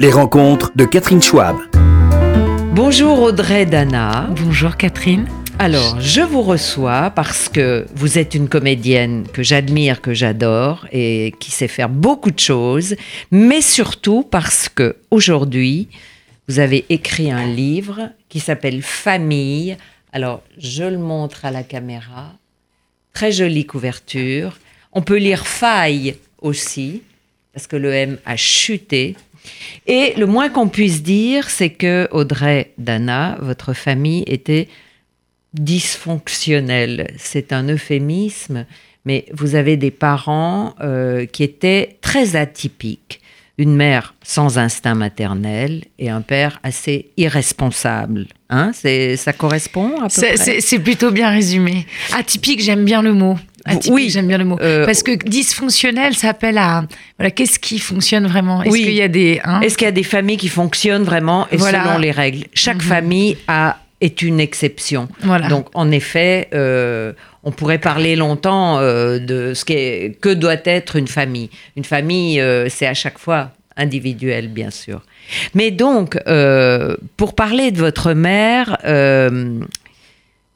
Les rencontres de Catherine Schwab. Bonjour Audrey Dana. Bonjour Catherine. Alors, je vous reçois parce que vous êtes une comédienne que j'admire, que j'adore et qui sait faire beaucoup de choses, mais surtout parce que aujourd'hui, vous avez écrit un livre qui s'appelle Famille. Alors, je le montre à la caméra. Très jolie couverture. On peut lire Faille aussi, parce que le M a chuté. Et le moins qu'on puisse dire, c'est que Audrey Dana, votre famille était dysfonctionnelle. C'est un euphémisme, mais vous avez des parents euh, qui étaient très atypiques une mère sans instinct maternel et un père assez irresponsable. Hein ça correspond à peu c'est, c'est, plutôt bien résumé. Atypique, j'aime bien le mot. Atypique, oui, j'aime bien le mot. Euh, Parce que dysfonctionnel, ça appelle à voilà, qu'est-ce qui fonctionne vraiment? Est-ce qu'il y a des hein? Est-ce qu'il y a des familles qui fonctionnent vraiment et voilà. selon les règles? Chaque mhm. famille a est une exception. Voilà. Donc en effet, euh, on pourrait parler longtemps euh, de ce qu'est, que doit être une famille. Une famille, c'est à chaque fois individuel, bien sûr. Mais donc, euh, pour parler de votre mère,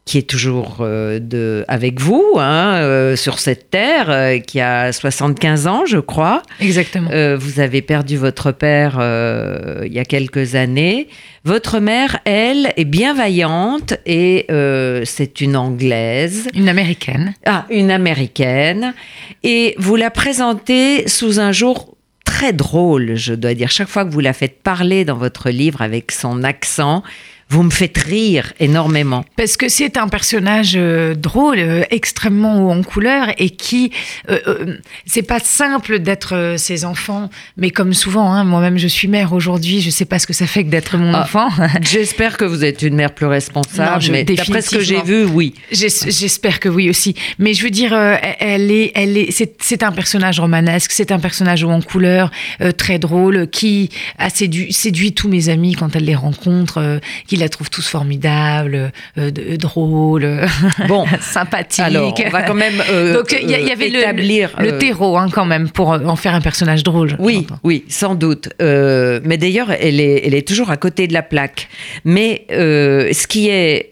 qui est toujours de, avec vous hein, sur cette terre, qui a 75 ans, je crois. Exactement. vous avez perdu votre père il y a quelques années. Votre mère, elle, est bien vaillante et euh, c'est une Anglaise. Une Américaine. Ah, une Américaine. Et vous la présentez sous un jour très drôle, je dois dire. Chaque fois que vous la faites parler dans votre livre avec son accent, vous me faites rire énormément. Parce que c'est un personnage euh, drôle, euh, extrêmement haut en couleur et qui, euh, c'est pas simple d'être ses enfants, mais comme souvent, hein, moi-même je suis mère aujourd'hui, je sais pas ce que ça fait que d'être mon ah, enfant. J'espère que vous êtes une mère plus responsable, mais d'après ce que j'ai vu, oui. J'espère que oui aussi. Mais je veux dire, elle est, elle est, c'est un personnage romanesque, c'est un personnage haut en couleur, très drôle, qui a séduit, séduit tous mes amis quand elle les rencontre, qu'il la trouve tous formidables, euh, drôles, bon, sympathiques. Alors, on va quand même. Euh, Donc, il y, avait le, le terreau hein, quand même pour en faire un personnage drôle. Oui, oui, sans doute. Euh, mais d'ailleurs, elle est, elle est toujours à côté de la plaque. Mais ce qui est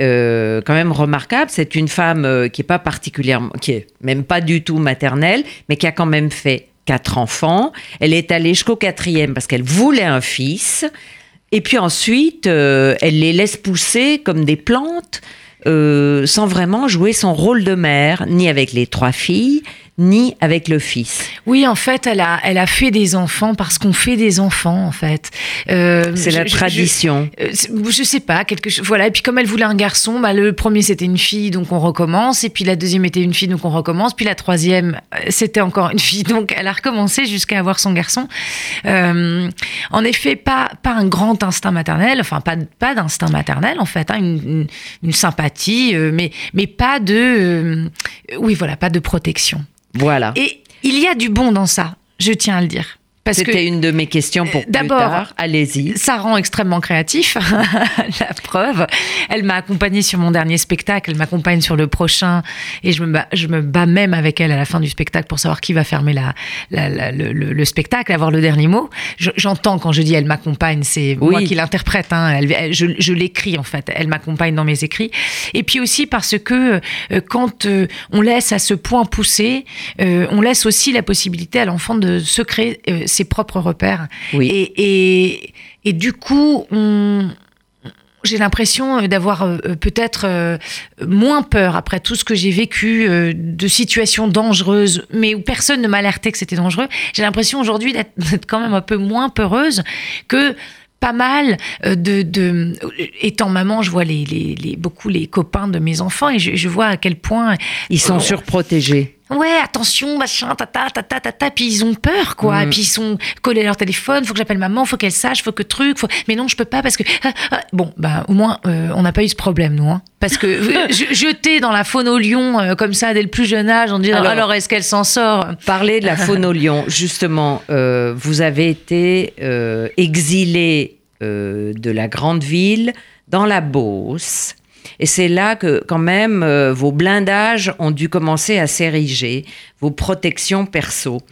quand même remarquable, c'est une femme qui est pas particulièrement, qui est même pas du tout maternelle, mais qui a quand même fait quatre enfants. Elle est allée jusqu'au quatrième parce qu'elle voulait un fils. Et puis ensuite, euh, elle les laisse pousser comme des plantes, euh, sans vraiment jouer son rôle de mère, ni avec les trois filles, ni avec le fils. Oui, en fait, elle a, elle a fait des enfants parce qu'on fait des enfants, en fait. Euh, c'est la tradition. Je, je, sais pas, quelque chose. Voilà. Et puis comme elle voulait un garçon, bah, le premier c'était une fille, donc on recommence. Et puis la deuxième était une fille, donc on recommence. Puis la troisième, c'était encore une fille, donc elle a recommencé jusqu'à avoir son garçon. Euh, en effet, pas, pas un grand instinct maternel, enfin pas, pas d'instinct maternel en fait, hein, une, une, sympathie, euh, mais, mais pas de, euh, oui voilà, pas de protection. Voilà. Et il y a du bon dans ça, je tiens à le dire. C'était une de mes questions pour plus tard. Allez-y. Ça rend extrêmement créatif. la preuve. Elle m'a accompagnée sur mon dernier spectacle. Elle m'accompagne sur le prochain. Et je me, bats, je me bats même avec elle à la fin du spectacle pour savoir qui va fermer la, le, spectacle, avoir le dernier mot. J'entends quand je dis elle m'accompagne, c'est moi qui l'interprète. Hein. je, l'écris en fait. Elle m'accompagne dans mes écrits. Et puis aussi parce que euh, quand euh, on laisse à ce point pousser, euh, on laisse aussi la possibilité à l'enfant de se créer ses propres repères. Oui. Et, et, du coup, j'ai l'impression d'avoir euh, peut-être euh, moins peur après tout ce que j'ai vécu euh, de situations dangereuses, mais où personne ne m'alertait que c'était dangereux. J'ai l'impression aujourd'hui d'être quand même un peu moins peureuse que pas mal de, de, étant maman je vois les, les, beaucoup les copains de mes enfants et je, je vois à quel point ils sont surprotégés ouais, attention, machin, tata, tata, tata, puis ils ont peur, quoi. Mm. Puis ils sont collés à leur téléphone, faut que j'appelle maman, faut qu'elle sache, faut que truc, faut... mais non, je peux pas parce que. Ah, ah. Bon, bah, au moins, euh, on n'a pas eu ce problème, nous, hein. Parce que jeter dans la faune au lion, euh, comme ça, dès le plus jeune âge, on dit alors, alors est-ce qu'elle s'en sort? Parler de la faune au lion, justement, euh, vous avez été exilé de la grande ville dans la Beauce. Et c'est là que quand même euh, vos blindages ont dû commencer à s'ériger, vos protections perso.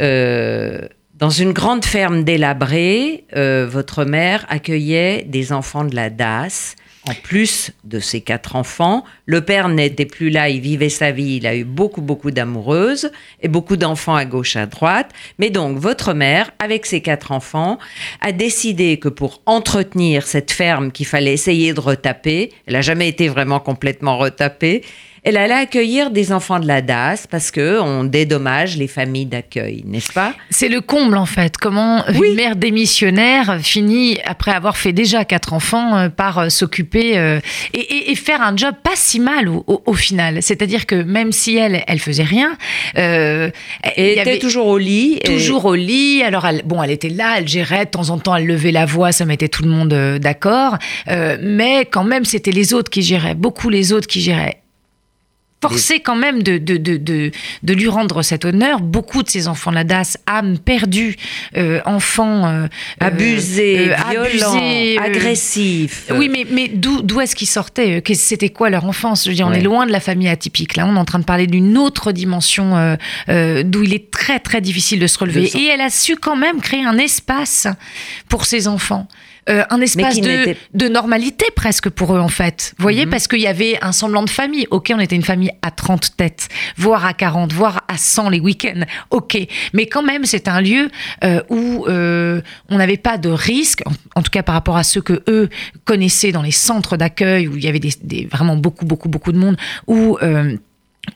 Euh, Dans une grande ferme délabrée, euh, votre mère accueillait des enfants de la DAS. En plus de ses quatre enfants, le père n'était plus là, il vivait sa vie, il a eu beaucoup, beaucoup d'amoureuses et beaucoup d'enfants à gauche, à droite. Mais donc, votre mère, avec ses quatre enfants, a décidé que pour entretenir cette ferme qu'il fallait essayer de retaper, elle n'a jamais été vraiment complètement retapée, elle allait accueillir des enfants de la DAS parce que on dédommage les familles d'accueil, n'est-ce pas? C'est le comble en fait. Comment Oui. une mère démissionnaire finit, après avoir fait déjà quatre enfants, euh, par euh, s'occuper euh, et, et- et faire un job pas si mal au, au- au final. C'est-à-dire que même si elle, elle faisait rien, euh, y était avait- toujours au lit. et- toujours au lit. Alors, elle, bon, elle était là, elle gérait. De temps en temps, elle levait la voix, ça mettait tout le monde euh, d'accord. Euh, mais quand même, c'était les autres qui géraient, beaucoup les autres qui géraient. Forcé quand même de, de, de, de, de lui rendre cet honneur. Beaucoup de ces enfants, la DAS, âmes perdues, euh, enfants euh, euh, abusés, euh, agressif. oui, mais, mais d'où, d'où est-ce qu'ils sortaient C'était quoi leur enfance? Je veux dire, on est loin de la famille atypique. Là, on est en train de parler d'une autre dimension euh, euh, d'où il est très, très difficile de se relever. Et elle a su quand même créer un espace pour ses enfants. Euh, un espace de, de normalité presque pour eux en fait. Vous voyez, Mhm. parce qu'il y avait un semblant de famille. Ok, on était une famille à 30 têtes, voire à 40, voire à 100 les week-ends. Ok, mais quand même c'est un lieu euh, où euh, on n'avait pas de risque, en, en tout cas par rapport à ceux que eux connaissaient dans les centres d'accueil où il y avait des, des- vraiment beaucoup beaucoup beaucoup de monde où euh,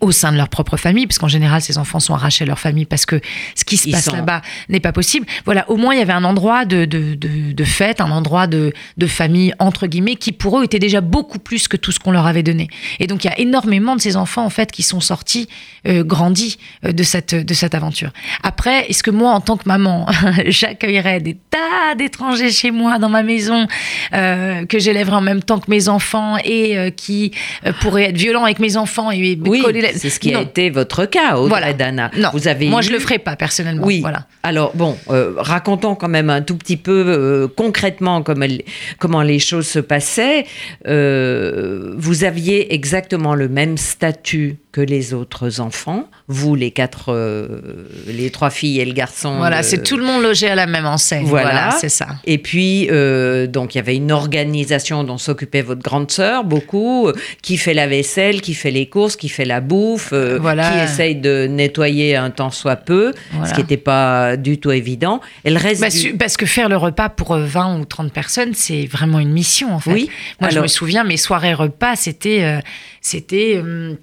au sein de leur propre famille, parce qu'en général, ces enfants sont arrachés à leur famille parce que ce qui se Ils passe sont- là-bas n'est pas possible. Voilà, au moins, il y avait un endroit de, de, de, de fête, un endroit de, de famille, entre guillemets, qui pour eux était déjà beaucoup plus que tout ce qu'on leur avait donné. Et donc, il y a énormément de ces enfants, en fait, qui sont sortis, euh, grandis euh, de, cette, de cette aventure. Après, est-ce que moi, en tant que maman, j'accueillerais des tas d'étrangers chez moi, dans ma maison, euh, que j'élèverais en même temps que mes enfants et qui pourraient être violents avec mes enfants et Oui, coller c'est ce qui a Non. été votre cas, Audrey Voilà. Dana. Non, Vous avez moi je le ferai pas personnellement. Oui. Voilà. Alors bon, euh, racontons quand même un tout petit peu euh, concrètement elle- comment les choses se passaient. Euh, vous aviez exactement le même statut que les autres enfants, vous les quatre, euh, les trois filles et le garçon. Voilà, de- c'est tout le monde logé à la même enseigne. Voilà. Voilà, c'est ça. Et puis, euh, donc, il y avait une organisation dont s'occupait votre grande sœur, beaucoup, euh, qui fait la vaisselle, qui fait les courses, qui fait la bouffe, euh, Voilà. qui essaye de nettoyer un temps soit peu, Voilà. ce qui n'était pas du tout évident. Et le reste Bah, du- Parce que faire le repas pour euh, 20 ou 30 personnes, c'est vraiment une mission en fait. Oui. Moi, je me souviens, mes soirées repas, c'était. euh, c'était euh,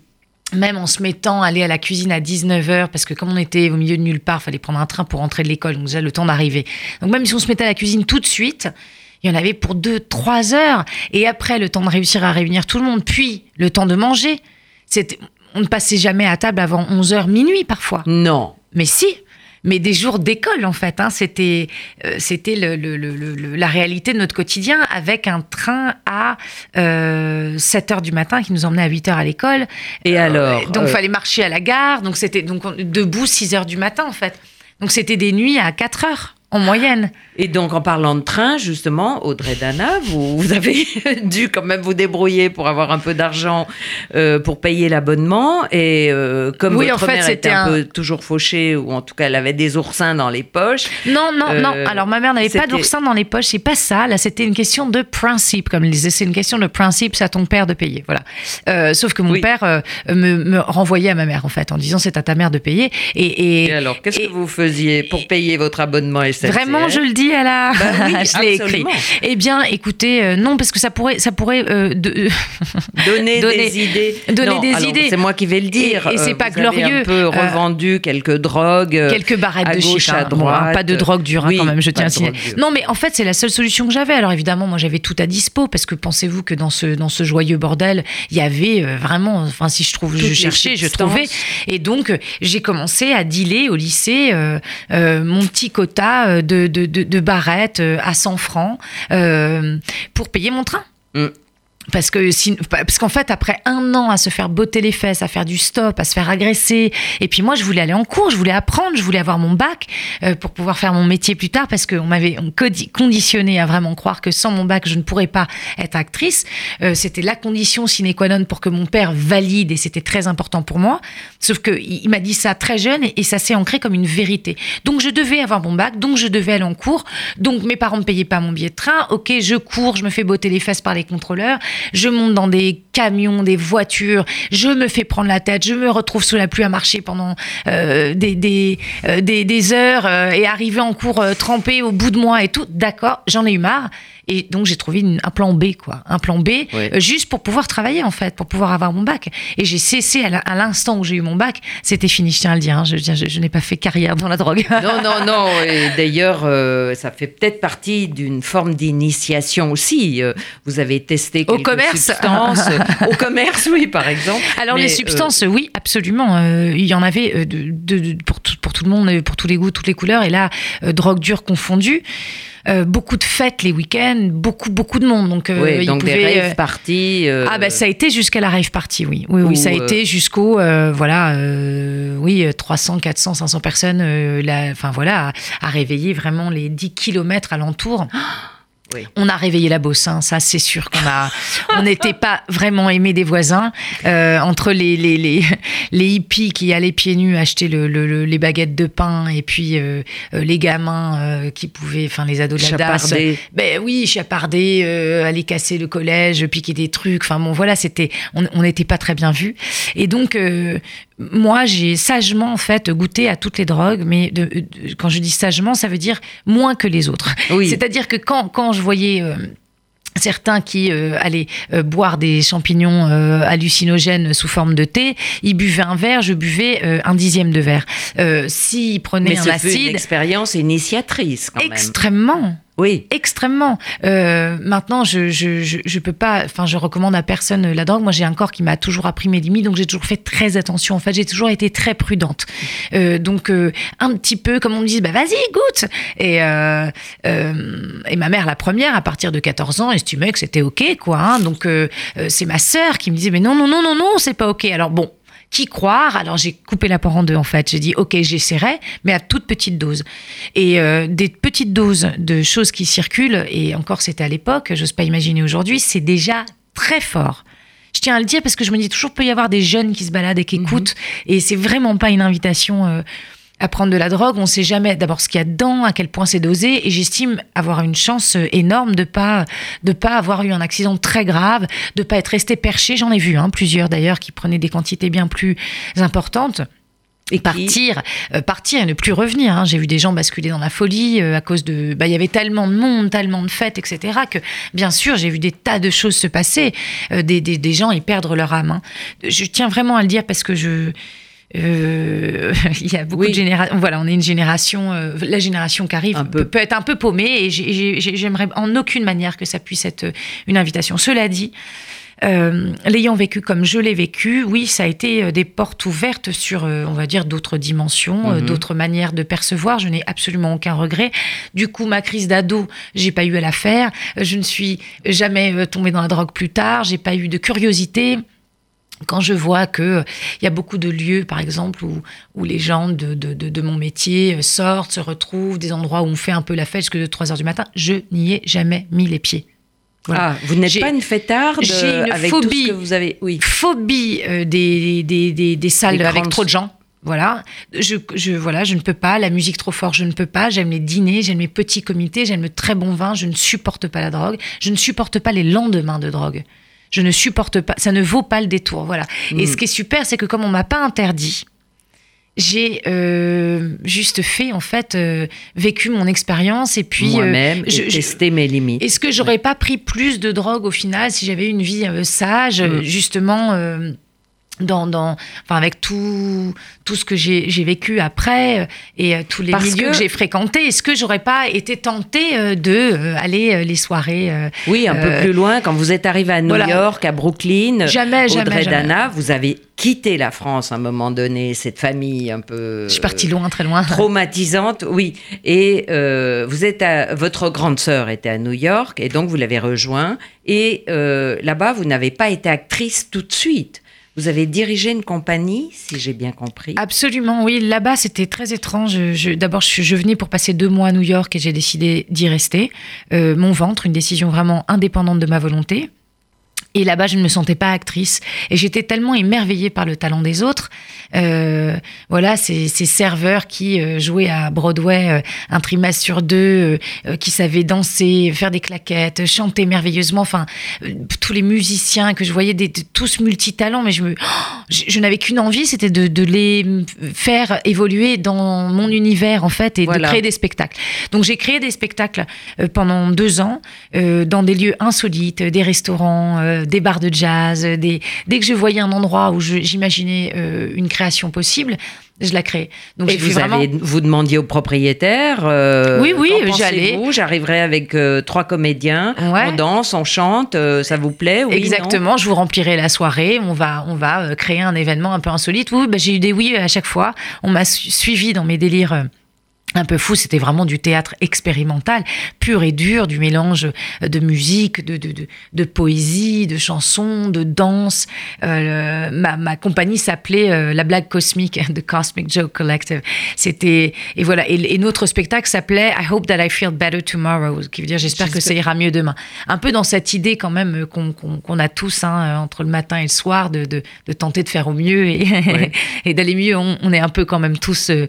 même en se mettant à aller à la cuisine à 19h, parce que comme on était au milieu de nulle part, fallait prendre un train pour rentrer de l'école, donc déjà le temps d'arriver. Donc même si on se mettait à la cuisine tout de suite, il y en avait pour 2-3 heures. Et après, le temps de réussir à réunir tout le monde, puis le temps de manger. On ne passait jamais à table avant 11h, minuit parfois. Non. Mais si, mais des jours d'école en fait. hein. C'était, euh, c'était le- le- le- la réalité de notre quotidien avec un train à euh, 7 heures du matin qui nous emmenait à 8 heures à l'école. Et Euh, alors, Donc euh, fallait marcher à la gare. Donc c'était donc on- debout 6 heures du matin en fait. Donc c'était des nuits à 4 heures en moyenne. Et donc, en parlant de train, justement, Audrey Dana, vous, vous avez dû quand même vous débrouiller pour avoir un peu d'argent euh, pour payer l'abonnement. Et euh, comme Oui, votre en fait, mère était un, un- peu toujours fauchée, ou en tout cas, elle avait des oursins dans les poches. Non, non, Euh, non. Alors, ma mère n'avait pas c'était- d'oursin dans les poches. C'est pas ça. Là, c'était une question de principe. Comme elle disait, c'est une question de principe. C'est à ton père de payer. Voilà. Euh, sauf que mon Oui. père euh, me, me renvoyait à ma mère, en fait, en disant c'est à ta mère de payer. Et, et- Et alors, qu'est-ce et- que vous faisiez pour payer votre abonnement? SNCF Vraiment, je le dis à la. Bah oui, je l'ai écrit. Eh bien, écoutez, euh, non, parce que ça pourrait, ça pourrait euh, de- Donner, Donner- des idées. donner Non, des alors, idées. C'est moi qui vais le dire. Et- et c'est Euh, pas vous avez glorieux. un peu Euh, revendu quelques drogues. euh, quelques barrettes à de gauche, à hein. Hein, pas de drogue dure hein, Oui, quand même, je tiens à signaler. Non, mais en fait, c'est la seule solution que j'avais. Alors évidemment, moi, j'avais tout à dispo parce que pensez-vous que dans ce dans ce joyeux bordel, il y avait euh, vraiment, enfin, si je trouve, Toutes je cherchais, je trouvais. Et donc, euh, j'ai commencé à dealer au lycée euh, euh, mon petit quota euh, de de, de, de barrettes euh, à 100 francs euh, pour payer mon train. Mm. Parce que si, parce qu'en fait après un an à se faire botter les fesses à faire du stop à se faire agresser et puis moi je voulais aller en cours je voulais apprendre je voulais avoir mon bac euh, pour pouvoir faire mon métier plus tard parce qu'on m'avait conditionné à vraiment croire que sans mon bac je ne pourrais pas être actrice. Euh, c'était la condition sine qua non pour que mon père valide et c'était très important pour moi. Sauf que il, m'a dit ça très jeune et, ça s'est ancré comme une vérité. Donc je devais avoir mon bac donc je devais aller en cours. Donc mes parents ne payaient pas mon billet de train. Ok je cours je me fais botter les fesses par les contrôleurs je monte dans des camions, des voitures, je me fais prendre la tête, je me retrouve sous la pluie à marcher pendant euh, des, des, euh, des, des, heures euh, et arriver en cours trempé au bout de moi et tout. D'accord, j'en ai eu marre. Et donc j'ai trouvé une, un plan B, quoi, un plan B, Oui. juste pour pouvoir travailler en fait, pour pouvoir avoir mon bac. Et j'ai cessé à l'instant où j'ai eu mon bac, c'était fini, je tiens à le dire. hein. je, je, je n'ai pas fait carrière dans la drogue. Non, non, non. Et d'ailleurs, euh, ça fait peut-être partie d'une forme d'initiation aussi. Vous avez testé Au quelques commerce. substances. Au commerce, oui, par exemple. Alors Mais, les euh, substances, oui, absolument. Euh, il y en avait euh, de, de- de- pour, tout, pour tout le monde, euh, pour tous les goûts, toutes les couleurs. Et là, euh, drogue dure confondue. Euh, beaucoup de fêtes les week-ends, beaucoup beaucoup de monde. Donc, euh, oui, donc des pouvaient, rave euh, parties. euh, Ah bah ça a été jusqu'à la rave party, oui. Oui, oui, Ou, ça a euh, été jusqu'au euh, voilà, euh, oui, euh, 300, 400, 500 personnes. euh, enfin voilà, à, à réveiller vraiment les 10 kilomètres alentour. Oui. On a réveillé la bosse, hein, ça c'est sûr qu'on a. on n'était pas vraiment aimé des voisins euh, entre les, les, les, les hippies qui allaient pieds nus acheter le, le- le- les baguettes de pain et puis euh, euh, les gamins euh, qui pouvaient, enfin les ados de la DAS, Chapardé. ben oui, chaparder, aller casser le collège, piquer des trucs. Enfin bon, voilà, c'était, on n'était pas très bien vus. Et donc, moi, j'ai sagement en fait goûté à toutes les drogues, mais de, de- quand je dis sagement, ça veut dire moins que les autres. Oui. C'est-à-dire que quand quand je voyais euh, Certains qui euh, allaient euh, boire des champignons euh, hallucinogènes sous forme de thé, ils buvaient un verre, je buvais un dixième de verre. S'ils prenaient Mais un fut une acide, expérience initiatrice quand même. Oui. Extrêmement. Euh, maintenant, je, je, je, je peux pas. Enfin, je recommande à personne la drogue. Moi, j'ai un corps qui m'a toujours appris mes limites, donc j'ai toujours fait très attention. En fait, j'ai toujours été très prudente. Euh, donc, euh, un petit peu, comme on me dit, bah vas-y, goûte. Et euh, euh, et ma mère, la première, à partir de 14 ans, estimait que c'était ok, quoi. hein. donc, euh, c'est ma sœur qui me disait, mais non, non, non, non, non, c'est pas ok. Alors bon. Qui croire? Alors j'ai coupé la part en deux en fait. J'ai dit ok j'essaierai, mais à toute petite dose. Et euh, des petites doses de choses qui circulent, et encore c'était à l'époque, j'ose pas imaginer aujourd'hui, c'est déjà très fort. Je tiens à le dire parce que je me dis toujours peut y avoir des jeunes qui se baladent et qui écoutent, et c'est vraiment pas une invitation euh, à prendre de la drogue. On sait jamais d'abord ce qu'il y a dedans, à quel point c'est dosé, et j'estime avoir une chance euh, énorme de pas de pas avoir eu un accident très grave, de pas être resté perché. J'en ai vu hein, plusieurs d'ailleurs qui prenaient des quantités bien plus importantes Et partir, euh, partir et ne plus revenir. hein. J'ai vu des gens basculer dans la folie euh, à cause de. bah, Il y avait tellement de monde, tellement de fêtes, etc. Que bien sûr, j'ai vu des tas de choses se passer. euh, des, des, des gens y perdre leur âme. hein. Je tiens vraiment à le dire parce que je. Euh, il y a beaucoup Oui. de générations. Voilà, on est une génération, euh, la génération qui arrive Un peut, peu. peut être un peu paumée et j'ai- j'ai- j'ai- j'aimerais en aucune manière que ça puisse être euh, une invitation. Cela dit, euh, l'ayant vécu comme je l'ai vécu, oui, ça a été euh, des portes ouvertes sur, euh, on va dire, d'autres dimensions, Mhm. d'autres manières de percevoir. Je n'ai absolument aucun regret. Du coup, ma crise d'ado, j'ai pas eu à la faire. Je ne suis jamais tombée dans la drogue plus tard. J'ai pas eu de curiosité. Quand je vois que euh, il y a beaucoup de lieux, par exemple, où, où les gens de, de, de, de mon métier euh, sortent, se retrouvent, des endroits où on fait un peu la fête jusque de 3 heures du matin, je n'y ai jamais mis les pieds. Voilà. Ah, vous n'êtes pas une fêtarde j'ai une avec tout phobie. ce que vous avez. Oui. phobie euh, des, des, des, des salles avec grandes- trop de gens. Voilà. Je, je, voilà, je ne peux pas. La musique trop fort, je ne peux pas. J'aime les dîners, j'aime les petits comités, j'aime le très bon vin. Je ne supporte pas la drogue. Je ne supporte pas les lendemains de drogue. Je ne supporte pas. Ça ne vaut pas le détour. Voilà. Et Mm. ce qui est super, c'est que comme on m'a pas interdit, j'ai euh, juste fait en fait euh, vécu mon expérience et puis euh, Moi-même, je- tester mes limites. est-ce que j'aurais pas pris plus de drogue au final si j'avais une vie sage, Mm. justement dans, dans, enfin avec tout, tout ce que j'ai vécu après euh, et euh, tous les Parce milieux que- que, j'ai fréquentés, est-ce que j'aurais pas été tentée euh, de aller les soirées Oui, un peu plus loin, quand vous êtes arrivé à New voilà. York, à Brooklyn, Jamais, jamais, Audrey jamais. Dana, vous avez quitté la France à un moment donné, cette famille un peu. Je suis partie loin, très loin. Traumatisante, oui. Et euh, vous êtes à, votre grande sœur était à New York et donc vous l'avez rejoint. Et euh, là-bas, vous n'avez pas été actrice tout de suite. Vous avez dirigé une compagnie, si j'ai bien compris. Absolument, oui. Là-bas, c'était très étrange. D'abord, je, venais pour passer deux mois à New York et j'ai décidé d'y rester. Euh, mon ventre, une décision vraiment indépendante de ma volonté. Et là-bas, je ne me sentais pas actrice. Et j'étais tellement émerveillée par le talent des autres. Euh, voilà, ces, ces, serveurs qui euh, jouaient à Broadway euh, un trimestre sur deux, qui savaient danser, faire des claquettes, chanter merveilleusement. Enfin, tous les musiciens que je voyais, des, tous multitalents. Mais je, me, oh, je, je n'avais qu'une envie, c'était de, de, les faire évoluer dans mon univers, en fait, et voilà. de créer des spectacles. Donc, j'ai créé des spectacles pendant deux ans, dans des lieux insolites, des restaurants, des bars de jazz, des... dès que je voyais un endroit où j'imaginais euh, une création possible, je la crée. Donc Et vous, vraiment... avez, vous demandiez au propriétaire euh, Oui, oui, j'allais. J'arriverai avec euh, trois comédiens, ouais. on danse, on chante, euh, ça vous plaît? Oui, Exactement, non je vous remplirai la soirée, on va, on va euh, créer un événement un peu insolite. Oui, bah, j'ai eu des oui à chaque fois. On m'a su suivi dans mes délires un peu fou, c'était vraiment du théâtre expérimental, pur et dur, du mélange de musique, de, de, de, de poésie, de chansons, de danse. Euh, ma, ma, compagnie s'appelait euh, La Blague Cosmique, The Cosmic Joke Collective. C'était et voilà. Et, et, notre spectacle s'appelait I Hope That I Feel Better Tomorrow, qui veut dire j'espère que ça ira mieux demain. Un peu dans cette idée quand même qu'on qu qu a tous hein, entre le matin et le soir de, de, de tenter de faire au mieux et, et d'aller mieux. On, on, est un peu quand même tous euh,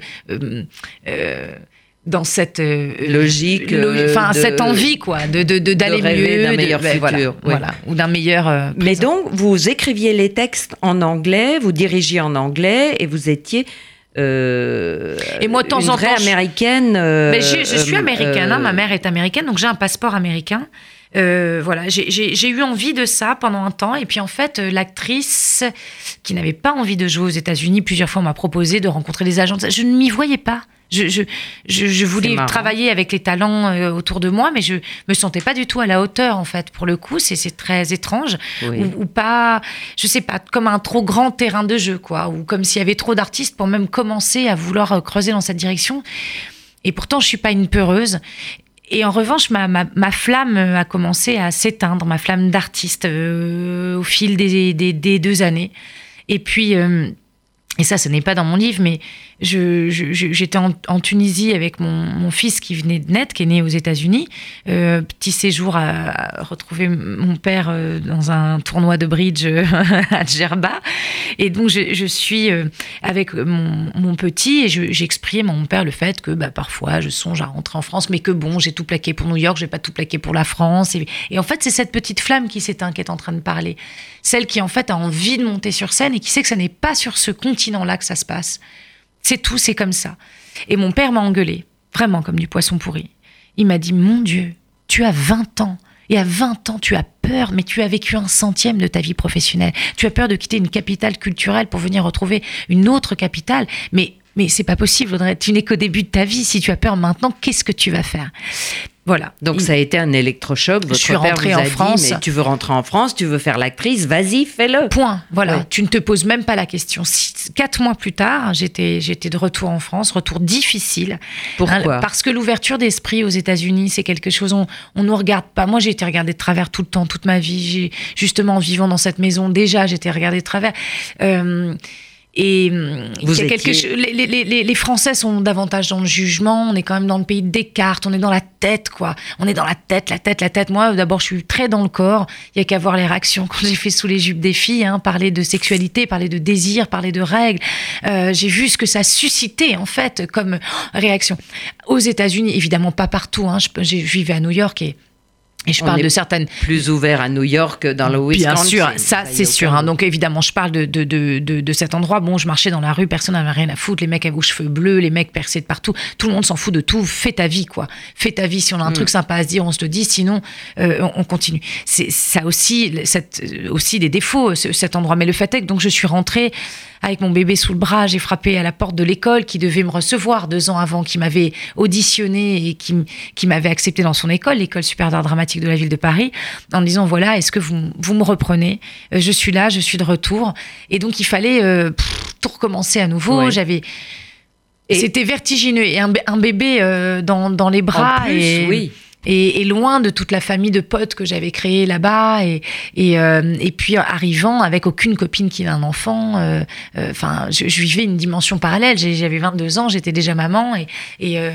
euh, dans cette euh, logique, enfin de, cette envie quoi, de d'aller mieux, d'un meilleur de, futur, voilà, oui. voilà, ou d'un meilleur. Euh, Mais donc vous écriviez les textes en anglais, vous dirigiez en anglais et vous étiez euh, et moi, de temps une en vraie temps, américaine. Euh, mais je, je suis américaine, hein, ma mère est américaine, donc j'ai un passeport américain. Euh, voilà, j'ai eu envie de ça pendant un temps. Et puis en fait, euh, l'actrice qui n'avait pas envie de jouer aux États-Unis, plusieurs fois m'a proposé de rencontrer des agents. Je ne m'y voyais pas. Je, je, je, je voulais travailler avec les talents euh, autour de moi, mais je me sentais pas du tout à la hauteur en fait. Pour le coup, c'est très étrange oui. ou, ou, pas, je sais pas, comme un trop grand terrain de jeu quoi, ou comme s'il y avait trop d'artistes pour même commencer à vouloir euh, creuser dans cette direction. Et pourtant, je suis pas une peureuse. Et en revanche, ma, ma, ma flamme a commencé à s'éteindre, ma flamme d'artiste euh, au fil des, des, des, deux années. Et puis, euh, et ça, ce n'est pas dans mon livre, mais j'étais en, Tunisie avec mon, fils qui venait de naître, qui est né aux États-Unis. Euh, petit séjour à, retrouver mon père euh, dans un tournoi de bridge euh, à Djerba. Et donc, je, suis avec mon, petit et j'exprime à mon père le fait que bah, parfois je songe à rentrer en France, mais que bon, j'ai tout plaqué pour New York, j'ai pas tout plaqué pour la France. Et, en fait, c'est cette petite flamme qui s'éteint qui est en train de parler. Celle qui, en fait, a envie de monter sur scène et qui sait que ça n'est pas sur ce continent-là que ça se passe. C'est tout, c'est comme ça. Et mon père m'a engueulé, vraiment comme du poisson pourri. Il m'a dit Mon Dieu, tu as 20 ans. Et à 20 ans, tu as peur, mais tu as vécu un centième de ta vie professionnelle. Tu as peur de quitter une capitale culturelle pour venir retrouver une autre capitale. Mais, mais c'est pas possible, Audrey. Tu n'es qu'au début de ta vie. Si tu as peur maintenant, qu'est-ce que tu vas faire? Voilà. Donc il... ça a été un électrochoc. Votre je suis rentrée en France. Dit, mais tu veux rentrer en France, tu veux faire l'actrice, vas-y, fais-le. Point. Voilà. Ouais. Tu ne te poses même pas la question. Six, quatre mois plus tard, j'étais j'étais de retour en France, retour difficile. Pourquoi? Hein, Parce que l'ouverture d'esprit aux États-Unis, c'est quelque chose on on nous regarde pas. Moi, j'ai été regardée de travers tout le temps, toute ma vie. J'ai justement en vivant dans cette maison déjà, j'étais regardée de travers. Euh, et Vous quelque chose, les, les, les, les, Français sont davantage dans le jugement. On est quand même dans le pays de Descartes. On est dans la tête, quoi. On est dans la tête, la tête, la tête. Moi, d'abord, je suis très dans le corps. Il y a qu'à voir les réactions quand j'ai fait sous les jupes des filles, hein, parler de sexualité, parler de désir, parler de règles. Euh, j'ai vu ce que ça suscitait en fait comme réaction. Aux États-Unis, évidemment pas partout. Hein. Je, je vivais à New York et et je on parle de certaines plus ouvert à New York dans le Wisconsin. Bien sûr, ça c'est sûr. Hein. Donc évidemment, je parle de, de, de, de, de cet endroit. Bon, je marchais dans la rue, personne n'avait rien à foutre. Les mecs avaient aux cheveux bleus, les mecs percés de partout. Tout le monde s'en fout de tout. Fais ta vie, quoi. Fais ta vie. Si on a un mm. truc sympa à se dire, on se le dit. Sinon, euh, on, on, continue. C'est ça aussi, cette, aussi des défauts, cet endroit. Mais le fait est que donc je suis rentrée avec mon bébé sous le bras, j'ai frappé à la porte de l'école qui devait me recevoir deux ans avant, qui m'avait auditionné et qui, qui m'avait accepté dans son école, l'école supérieure d'art dramatique de la ville de Paris, en me disant voilà, est-ce que vous, vous me reprenez? Euh, Je suis là, je suis de retour. Et donc il fallait euh, pff, tout recommencer à nouveau. Ouais. J'avais. C'était vertigineux. Et un, bé- un bébé euh, dans, dans les bras. en plus, et, oui. Et, et loin de toute la famille de potes que j'avais créée là-bas et et, euh, et puis arrivant avec aucune copine qui a un enfant euh, euh, enfin je, je vivais une dimension parallèle j'avais 22 ans j'étais déjà maman et et, euh,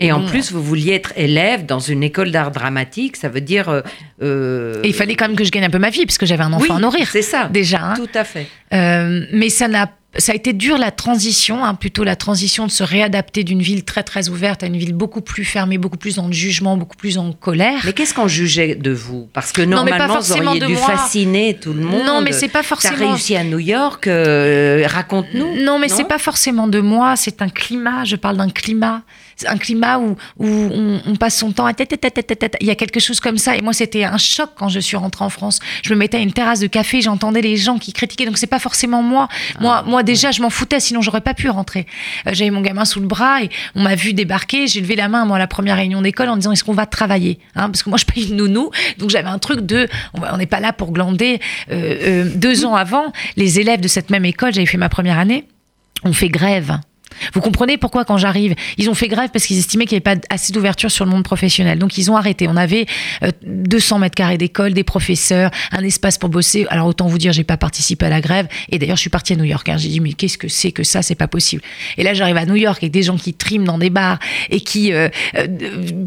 Et en bon, plus, vous vouliez être élève dans une école d'art dramatique, ça veut dire. euh, euh, et il fallait quand même que je gagne un peu ma vie parce que j'avais un enfant oui, à nourrir C'est ça. déjà hein. Tout à fait. Euh, mais ça n'a ça a été dur la transition, hein, plutôt la transition de se réadapter d'une ville très très ouverte à une ville beaucoup plus fermée, beaucoup plus le jugement, beaucoup plus en colère. Mais qu'est-ce qu'on jugeait de vous? Parce que Non, normalement, vous forcément auriez dû moi. fasciner tout le monde. Non, mais c'est pas T'as forcément. réussi à New York, euh, raconte-nous. Non, mais c'est pas forcément de moi, c'est un climat. Je parle d'un climat. Un climat où, où on, on passe son temps à tête, tête, tête, tête. Il y a quelque chose comme ça. Et moi, c'était un choc quand je suis rentrée en France. Je me mettais à une terrasse de café, j'entendais les gens qui critiquaient. Donc, c'est pas forcément moi. Moi, moi déjà, je m'en foutais, sinon j'aurais pas pu rentrer. Euh, J'avais mon gamin sous le bras et on m'a vu débarquer. J'ai levé la main, moi, à la première réunion d'école en disant est-ce qu'on va travailler hein Parce que moi, je paye une nounou. Donc, j'avais un truc de on n'est pas là pour glander. Euh, euh, deux ans avant, les élèves de cette même école, j'avais fait ma première année, ont fait grève. Vous comprenez pourquoi quand j'arrive, ils ont fait grève parce qu'ils estimaient qu'il n'y avait pas assez d'ouverture sur le monde professionnel. Donc ils ont arrêté. On avait euh, 200 mètres carrés d'école, des professeurs, un espace pour bosser. Alors autant vous dire, j'ai pas participé à la grève. Et d'ailleurs, je suis partie à New York. hein. J'ai dit mais qu'est-ce que c'est que ça? C'est pas possible. Et là, j'arrive à New York avec des gens qui triment dans des bars et qui euh, euh,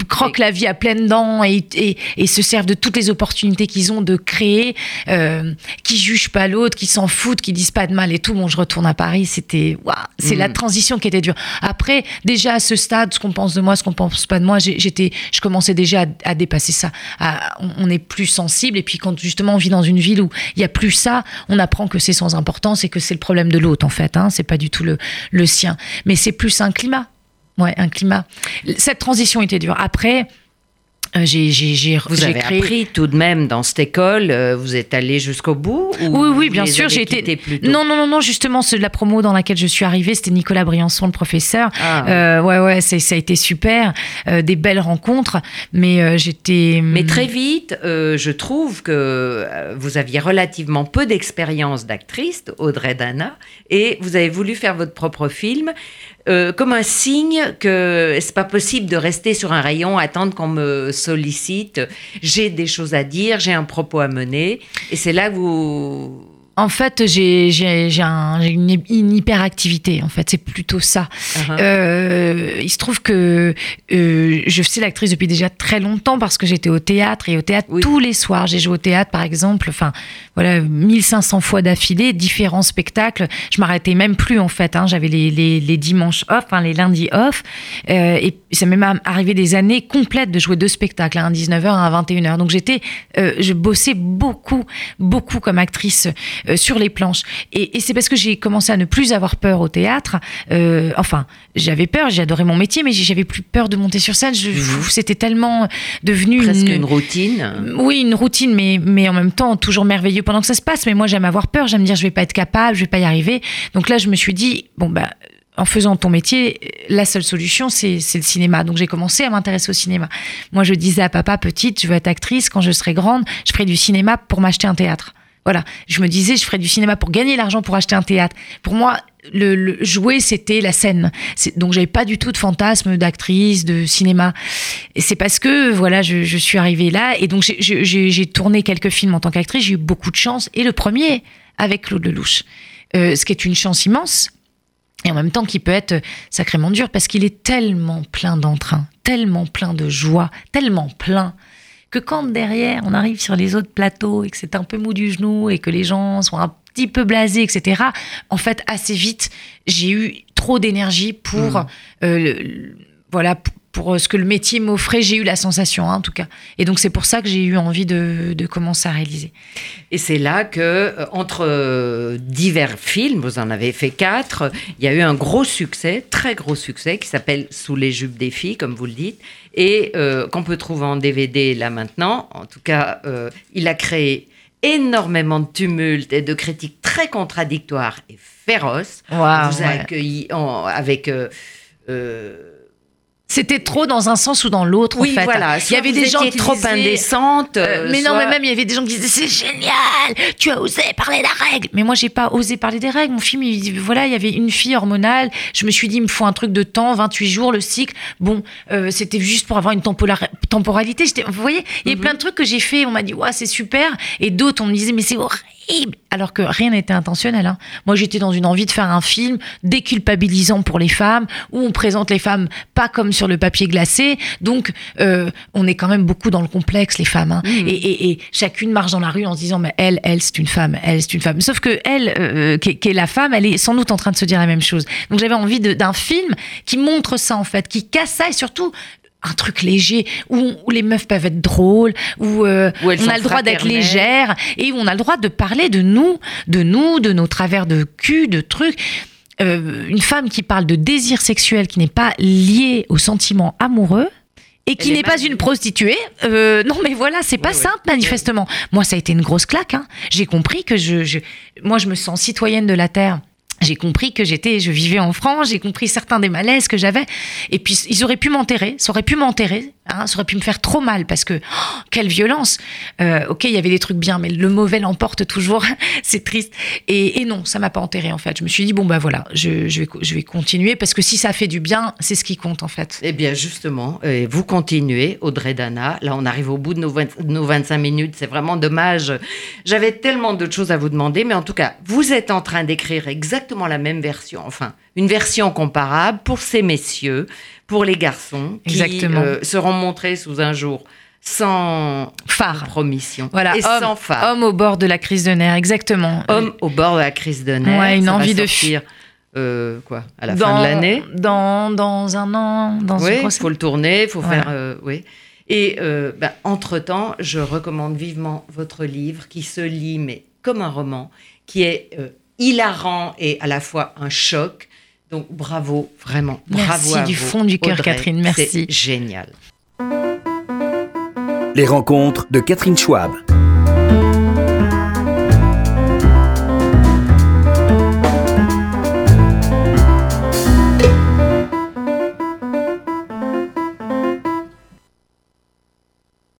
croquent la vie à pleines dents et, et, et se servent de toutes les opportunités qu'ils ont de créer, euh, qui jugent pas l'autre, qui s'en foutent, qui disent pas de mal et tout. Bon, je retourne à Paris. C'était waouh, c'est la transition qui était dure. Après, déjà à ce stade, ce qu'on pense de moi, ce qu'on pense pas de moi, j'étais, je commençais déjà à, dépasser ça. On, est plus sensible et puis quand justement on vit dans une ville où il y a plus ça, on apprend que c'est sans importance et que c'est le problème de l'autre en fait. Hein, c'est pas du tout le, le sien, mais c'est plus un climat. Ouais, un climat. Cette transition était dure. Après, j'ai, j'ai, j'ai, Vous j'ai avez créé. appris tout de même dans cette école, euh, vous êtes allé jusqu'au bout ou Oui, oui, bien sûr, j'ai été. Non, non, non, non, justement, c'est la promo dans laquelle je suis arrivée, c'était Nicolas Briançon, le professeur. Ah. Euh, ouais, ouais, c'est- ça a été super, euh, des belles rencontres, mais euh, j'étais. Mais très vite, euh, je trouve que euh, vous aviez relativement peu d'expérience d'actrice, Audrey Dana, et vous avez voulu faire votre propre film euh, comme un signe que c'est pas possible de rester sur un rayon, attendre qu'on me sollicite. J'ai des choses à dire, j'ai un propos à mener, et c'est là que vous. En fait, j'ai j'ai- j'ai un- j'ai une, une hyperactivité, en fait, c'est plutôt ça. Uh-huh. Euh, il se trouve que euh, je suis l'actrice depuis déjà très longtemps parce que j'étais au théâtre et au théâtre Oui. tous les soirs. J'ai joué au théâtre, par exemple, enfin voilà, 1500 fois d'affilée, différents spectacles. Je m'arrêtais même plus en fait. hein. J'avais les, les, les dimanches off, hein, les lundis off, Euh, et ça m'est même arrivé des années complètes de jouer deux spectacles, hein, un 19h, un 21h. Donc j'étais, je bossais beaucoup, beaucoup comme actrice sur les planches. Et, et c'est parce que j'ai commencé à ne plus avoir peur au théâtre. euh, enfin, j'avais peur, adoré mon métier, mais j'avais plus peur de monter sur scène. Je- C'était tellement devenu Presque une, une routine. oui, une routine, mais, mais en même temps, toujours merveilleux pendant que ça se passe. Mais moi, j'aime avoir peur, j'aime dire, je vais pas être capable, je vais pas y arriver. Donc là, je me suis dit, bon, bah, en faisant ton métier, la seule solution, c'est c'est le cinéma. Donc j'ai commencé à m'intéresser au cinéma. Moi, je disais à papa, petite, je veux être actrice. Quand je serai grande, je ferai du cinéma pour m'acheter un théâtre. Voilà. Je me disais, je ferais du cinéma pour gagner l'argent pour acheter un théâtre. Pour moi, le, jouer, c'était la scène. Donc, j'avais pas du tout de fantasme d'actrice, de cinéma. C'est parce que, voilà, je, suis arrivée là. Et donc, j'ai tourné quelques films en tant qu'actrice. J'ai eu beaucoup de chance. Et le premier, avec Claude Lelouch. Euh, ce qui est une chance immense. Et en même temps, qui peut être sacrément dur parce qu'il est tellement plein d'entrain, tellement plein de joie, tellement plein que quand derrière on arrive sur les autres plateaux et que c'est un peu mou du genou et que les gens sont un petit peu blasés, etc. En fait, assez vite, j'ai eu trop d'énergie pour euh, le- le- voilà pour, pour ce que le métier m'offrait. J'ai eu la sensation, hein, en tout cas. Et donc c'est pour ça que j'ai eu envie de, de commencer à réaliser. Et c'est là que, euh, entre euh, divers films, vous en avez fait quatre, il y a eu un gros succès, très gros succès, qui s'appelle Sous les jupes des filles, comme vous le dites, et euh, qu'on peut trouver en DVD là maintenant. En tout cas, euh, il a créé énormément de tumultes et de critiques très très contradictoire et féroce. Waouh, vous a ouais. accueilli en- avec. euh, euh, C'était trop dans un sens ou dans l'autre, oui, en fait. voilà. Il y avait des gens qui trop disaient, indécentes. euh, euh, mais non, mais même il y avait des gens qui disaient c'est génial, tu as osé parler des règles. Mais moi j'ai pas osé parler des règles. Mon film, il, dit, voilà, il y avait une fille hormonale. Je me suis dit, il me faut un truc de temps, 28 jours, le cycle. Bon, euh, c'était juste pour avoir une temporalité. J'étais- Vous voyez, il y a Mhm. plein de trucs que j'ai fait. On m'a dit, ouais, c'est super. Et d'autres, on me disait, mais c'est horrible. Alors que rien n'était intentionnel. hein. Moi, j'étais dans une envie de faire un film déculpabilisant pour les femmes, où on présente les femmes pas comme sur le papier glacé. Donc, euh, on est quand même beaucoup dans le complexe, les femmes. hein. Mhm. Et, et- et chacune marche dans la rue en se disant, mais elle, elle, c'est une femme, elle, c'est une femme. Sauf que elle, euh, qui, est- qui est la femme, elle est sans doute en train de se dire la même chose. Donc, j'avais envie d'un film qui montre ça, en fait, qui casse ça et surtout un truc léger où, où les meufs peuvent être drôles où, euh, Où on a le droit d'être légère et où on a le droit de parler de nous de nous de nos travers de cul de trucs Euh, une femme qui parle de désir sexuel qui n'est pas lié au sentiment amoureux et qui n'est pas une prostituée, euh, non mais voilà, c'est pas simple manifestement. Moi, ça a été une grosse claque. hein. J'ai compris que je, je- moi, je me sens citoyenne de la terre. J'ai compris que j'étais, je vivais en France. J'ai compris certains des malaises que j'avais. Et puis ils auraient pu m'enterrer, ça aurait pu m'enterrer, hein, ça aurait pu me faire trop mal parce que oh, quelle violence. Euh, ok, il y avait des trucs bien, mais le mauvais l'emporte toujours. c'est triste. Et, non, ça m'a pas enterré en fait. Je me suis dit bon bah voilà, je, je vais, je vais continuer parce que si ça fait du bien, c'est ce qui compte en fait. Eh bien, justement, euh, vous continuez, Audrey Dana. Là, on arrive au bout de nos, 20 nos 25 minutes. C'est vraiment dommage. J'avais tellement d'autres choses à vous demander, mais en tout cas, vous êtes en train d'écrire exactement la même version, enfin, une version comparable pour ces messieurs, pour les garçons, qui Exactement. euh, seront montrés sous un jour sans Phare. promission Voilà, et homme, sans phare. homme au bord de la crise de nerfs, exactement. Homme au bord de la crise de nerfs. Ouais, une ça va envie de sortir, euh, quoi, à la dans, fin de l'année. Dans, dans un an, dans Oui, il faut le tourner, il faut Voilà. faire. euh, oui. Et euh, ben, entre-temps, je recommande vivement votre livre qui se lit, mais comme un roman, qui est hilarant et à la fois un choc. Donc bravo, vraiment, bravo Merci à du vous, fond du cœur. Catherine, merci. C'est génial. Les rencontres de Catherine Schwab.